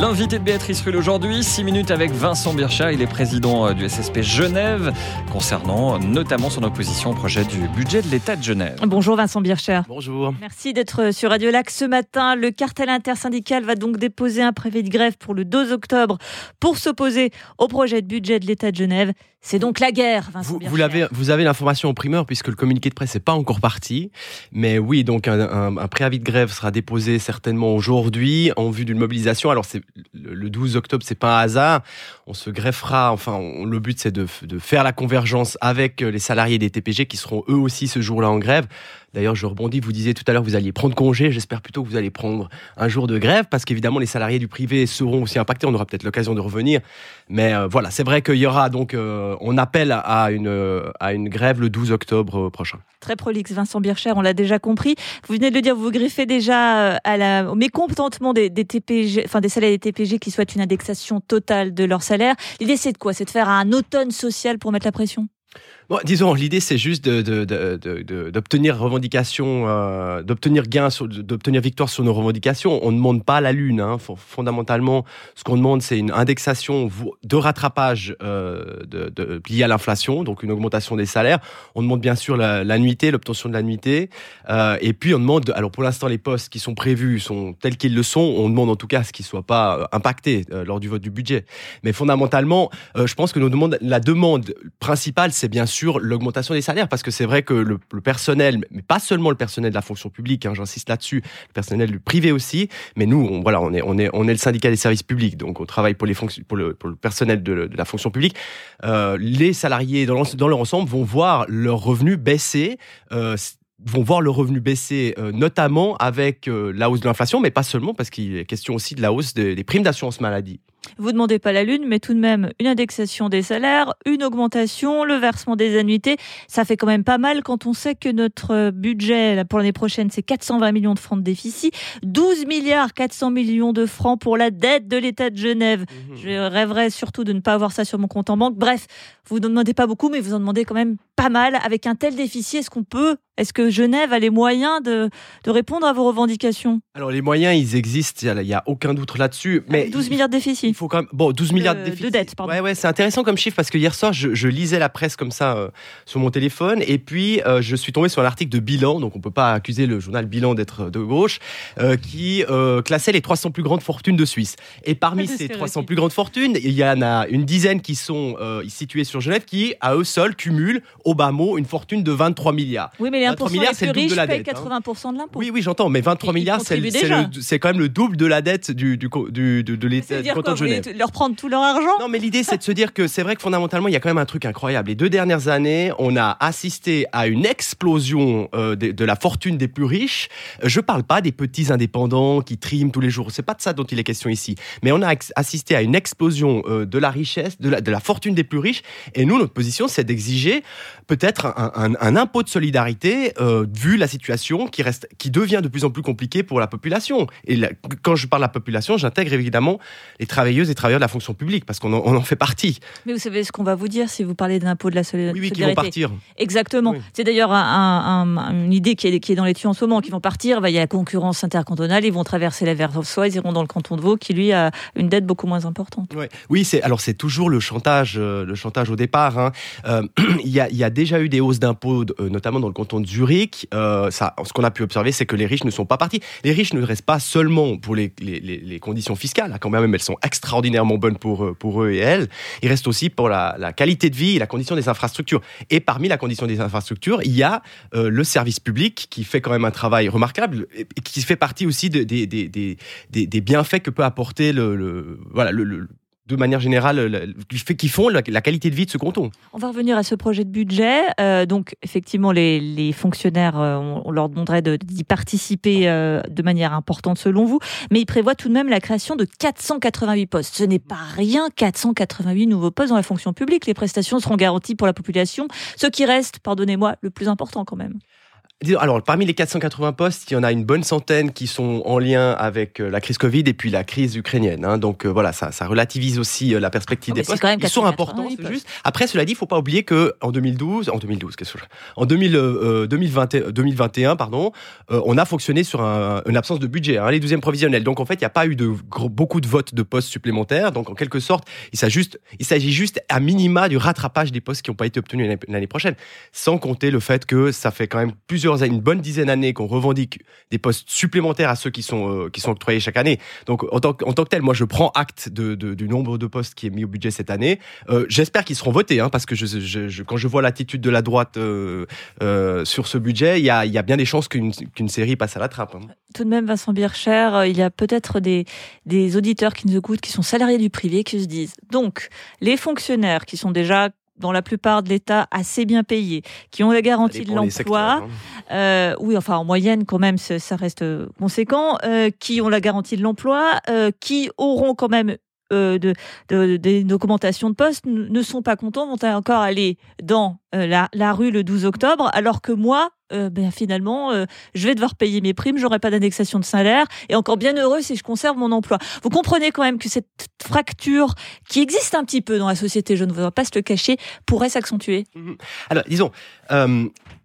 L'invité de Béatrice Rulle aujourd'hui, 6 minutes avec Vincent Bircha, il est président euh, du SSP Genève, concernant notamment son opposition au projet du budget de l'État de Genève. Bonjour Vincent Bircher. Bonjour. Merci d'être sur Radio Lac ce matin. Le cartel intersyndical va donc déposer un préavis de grève pour le 2 octobre pour s'opposer au projet de budget de l'État de Genève. C'est donc la guerre, Vincent Vous, Bircher. vous, l'avez, vous avez l'information en primeur puisque le communiqué de presse n'est pas encore parti. Mais oui, donc un, un- un préavis de grève sera déposé certainement aujourd'hui en vue d'une mobilisation. Alors c'est le le 12 octobre, c'est pas un hasard. On se greffera. Enfin, le but c'est de faire la convergence avec euh, les salariés des TPG qui seront eux aussi ce jour-là en grève. D'ailleurs, je rebondis. Vous disiez tout à l'heure que vous alliez prendre congé. J'espère plutôt que vous allez prendre un jour de grève parce qu'évidemment les salariés du privé seront aussi impactés. On aura peut-être l'occasion de revenir. Mais euh, voilà, c'est vrai qu'il y aura donc, euh, on appelle à une, euh, à une grève le 12 octobre prochain. Très prolixe, Vincent Bircher, on l'a déjà compris. Vous venez de le dire, vous vous griffez déjà à la, au mécontentement des, des TPG, enfin des salariés des TPG qui souhaitent une indexation totale de leur salaire. L'idée, c'est de quoi? C'est de faire un automne social pour mettre la pression? Disons, l'idée c'est juste d'obtenir revendication, euh, d'obtenir gain, d'obtenir victoire sur nos revendications. On ne demande pas la lune. hein. Fo- Fondamentalement, ce qu'on demande, c'est une indexation de rattrapage euh, liée à l'inflation, donc une augmentation des salaires. On demande bien sûr la- l'annuité, l'obtention de l'annuité, Euh, et puis on demande. Alors pour l'instant, les postes qui sont prévus sont tels qu'ils le sont. On demande en tout cas ce qu'ils soient pas euh, impactés euh, lors du vote du budget. Mais fondamentalement, je pense que nos demandes, la demande principale, c'est bien sûr l'augmentation des salaires, parce que c'est vrai que le, personnel, mais pas seulement le personnel de la fonction publique, hein, j'insiste là-dessus, le personnel du privé aussi, mais nous, on, voilà, on est, le syndicat des services publics, donc on travaille pour le, personnel de, la fonction publique. Euh, les salariés dans, leur ensemble vont voir leurs revenus baisser. Euh, vont voir le revenu baisser, euh, notamment avec la hausse de l'inflation, mais pas seulement, parce qu'il est question aussi de la hausse des primes d'assurance maladie. Vous demandez pas la lune, mais tout de même une indexation des salaires, une augmentation, le versement des annuités. Ça fait quand même pas mal quand on sait que notre budget là, pour l'année prochaine, c'est 420 millions de francs de déficit, 12 milliards 400 millions de francs pour la dette de l'État de Genève. Je rêverais surtout de ne pas avoir ça sur mon compte en banque. Bref, vous ne demandez pas beaucoup, mais vous en demandez quand même pas mal. Avec un tel déficit, est-ce qu'on peut, est-ce que Genève a les moyens de, de répondre à vos revendications? Alors les moyens, ils existent, il n'y a, aucun doute là-dessus. Mais Avec 12 il- milliards de Il déficit. faut quand même. Bon, 12 milliards de de déficit. dette, pardon. Ouais, ouais, c'est intéressant comme chiffre parce que hier soir, je, je lisais la presse comme ça euh, sur mon téléphone et puis euh, je suis tombé sur un article de Bilan, donc on peut pas accuser le journal Bilan d'être de gauche, euh, qui classait les 300 plus grandes fortunes de Suisse. Et parmi de ces 300 stéréotypes. plus grandes fortunes, il y en a une dizaine qui sont situées sur Genève qui, à eux seuls, cumulent au bas mot une fortune de 23 milliards. Oui, mais 23 1% milliards, c'est le double de la dette, hein. 80% de l'impôt. Oui, oui, j'entends, mais 23 Ils milliards, c'est quand même le double de la dette du, du, de, de l'État quoi, de vous Genève. leur prendre tout leur argent? Non, mais l'idée, c'est de se dire que c'est vrai que fondamentalement, il y a quand même un truc incroyable. Les deux dernières années, on a assisté à une explosion euh, de, de la fortune des plus riches. Je parle pas des petits indépendants qui triment tous les jours. C'est pas de ça dont il est question ici. Mais on a assisté à une explosion euh, de la richesse, de la, de la fortune des plus riches. Et nous, notre position, c'est d'exiger peut-être un, un- un impôt de solidarité euh, vu la situation qui reste, qui devient de plus en plus compliquée pour la population. Et la- quand je parle de la population, j'intègre évidemment les travailleuses et travailleurs de la fonction publique parce qu'on en, on en fait partie. Mais vous savez ce qu'on va vous dire si vous parlez d'un impôt de la soli- Oui, oui, qui vont solidarité. partir. Exactement. Oui. C'est d'ailleurs un- un- un- une idée qui est, qui est dans les tuyaux en ce moment, qui vont partir. bah, Il y a la concurrence intercantonale, ils vont traverser la Versoix, ils iront dans le canton de Vaud, qui lui a une dette beaucoup moins importante. Oui, c'est alors c'est toujours le chantage, euh, le chantage au départ. hein. Euh, il, y a, y a déjà eu des hausses d'impôts, notamment dans le canton de Zurich. Euh, ce qu'on a pu observer, c'est que les riches ne sont pas partis. Les riches ne restent pas seulement pour les, conditions fiscales, là, quand même, elles sont extraordinairement bonnes pour, eux- et elles. Ils restent aussi pour la, qualité de vie et la condition des infrastructures. Et parmi la condition des infrastructures, il y a euh, le service public qui fait quand même un travail remarquable et qui fait partie aussi de- des, bienfaits que peut apporter le, voilà le- de manière générale le- qui font la, qualité de vie de ce canton. On va revenir à ce projet de budget. Euh, donc, effectivement, les, fonctionnaires, euh, on, leur demanderait de- d'y participer euh, de manière importante selon vous, mais il prévoit tout de même la création de 488 postes. Ce n'est pas rien, 488 nouveaux postes dans la fonction publique. Les prestations seront garanties pour la population. Ce qui reste, pardonnez-moi, le plus important quand même. Alors, parmi les 480 postes, il y en a une bonne centaine qui sont en lien avec euh, la crise Covid et puis la crise ukrainienne. Hein. Donc euh, voilà, ça, ça, relativise aussi euh, la perspective oh, des postes. Ils sont importants, c'est juste. Après, cela dit, il faut pas oublier que en 2012, en 2012, qu'est-ce que en 2000, euh, 2020, 2021, pardon, on a fonctionné sur un, une absence de budget, hein, les 12e provisionnels. Donc en fait, il n'y a pas eu de beaucoup de votes de postes supplémentaires. Donc en quelque sorte, il s'agit juste, il s'agit juste à minima du rattrapage des postes qui n'ont pas été obtenus l'année prochaine, sans compter le fait que ça fait quand même plusieurs une bonne dizaine d'années qu'on revendique des postes supplémentaires à ceux qui sont, euh, qui sont octroyés chaque année. Donc, en tant, en tant que tel, moi, je prends acte de, du nombre de postes qui est mis au budget cette année. Euh, j'espère qu'ils seront votés, hein, parce que quand je vois l'attitude de la droite euh, sur ce budget, il y a, y a, bien des chances qu'une qu'une série passe à la trappe. Hein. Tout de même, Vincent Bircher, il y a peut-être des, des auditeurs qui nous écoutent, qui sont salariés du privé, qui se disent, donc, les fonctionnaires qui sont déjà dans la plupart de l'État assez bien payés, qui ont la garantie de l'emploi, hein. euh, oui, enfin en moyenne quand même, ça reste conséquent, euh, qui ont la garantie de l'emploi, euh, qui auront quand même euh, de, de, des documentations de poste ne sont pas contents, vont encore aller dans euh, la, la, rue le 12 octobre, alors que moi, euh, ben, finalement, je vais devoir payer mes primes, j'aurai pas d'indexation de salaire, et encore bien heureux si je conserve mon emploi. Vous comprenez quand même que cette fracture qui existe un petit peu dans la société, je ne veux pas se le cacher, pourrait s'accentuer. Mmh alors, disons,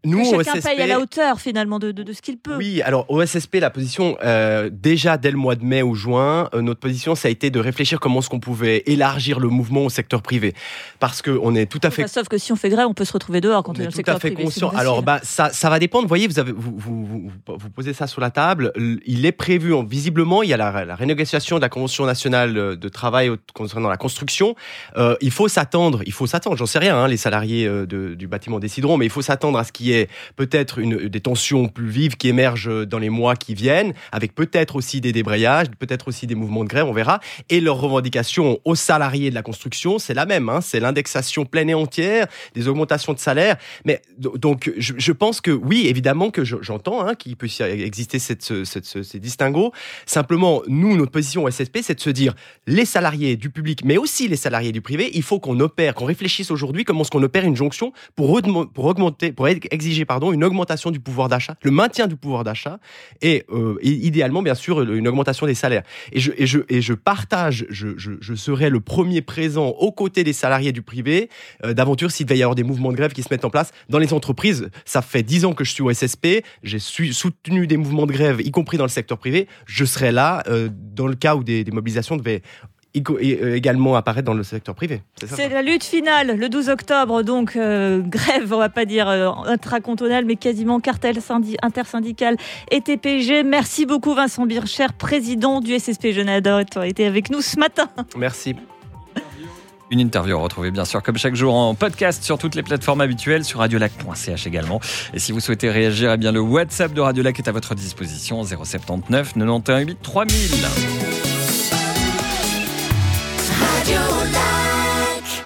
nous, chacun paye à la hauteur finalement de, de, de ce qu'il peut. Oui, alors au SSP, la position, euh, déjà dès le mois de mai ou juin, euh, notre position, ça a été de réfléchir comment est-ce qu'on pouvait élargir le mouvement au secteur privé. Parce qu'on est tout à fait... sauf que si on fait grève, on peut se retrouver dehors quand on, est, dans le secteur privé. Conscient. Alors bah, ça, ça va dépendre, vous voyez, vous, avez, vous, vous, posez ça sur la table, il est prévu, visiblement, il y a la, la renégociation de la Convention nationale de travail concernant la construction. Euh, il faut s'attendre, il faut s'attendre, j'en sais rien, hein, les salariés euh, du bâtiment décideront, mais il faut s'attendre à ce qui est peut-être une, des tensions plus vives qui émergent dans les mois qui viennent, avec peut-être aussi des débrayages, peut-être aussi des mouvements de grève, on verra. Et leur revendication aux salariés de la construction, c'est la même, hein, c'est l'indexation pleine et entière, des augmentations de salaire. Mais donc, je, pense que oui, évidemment que j'entends hein, qu'il peut exister cette, cette, ces distinguos. Simplement, nous, notre position au SSP, c'est de se dire les salariés du public, mais aussi les salariés du privé, il faut qu'on opère, qu'on réfléchisse aujourd'hui comment est-ce qu'on opère une jonction pour, pour augmenter, pour exiger pardon, une augmentation du pouvoir d'achat, le maintien du pouvoir d'achat et, euh, idéalement, bien sûr, une augmentation des salaires. Et je, je, je partage, je, je, serai le premier présent aux côtés des salariés du privé euh, d'aventure s'il va y avoir des mouvements de grève qui se mettent en place dans les entreprises. Ça fait dix ans que je suis au SSP, j'ai soutenu des mouvements de grève, y compris dans le secteur privé. Je serai là euh, dans le cas où des, des mobilisations devaient euh, également apparaître dans le secteur privé. C'est la lutte finale, le 12 octobre, donc euh, grève, on va pas dire euh, intracantonale, mais quasiment cartel intersyndical et TPG. Merci beaucoup Vincent Bircher, président du SSP Genève, d'avoir été avec nous ce matin. Merci. Une interview retrouvée bien sûr comme chaque jour en podcast sur toutes les plateformes habituelles, sur radiolac.ch également. Et si vous souhaitez réagir, eh bien le WhatsApp de Radiolac est à votre disposition 079 91 8 3000.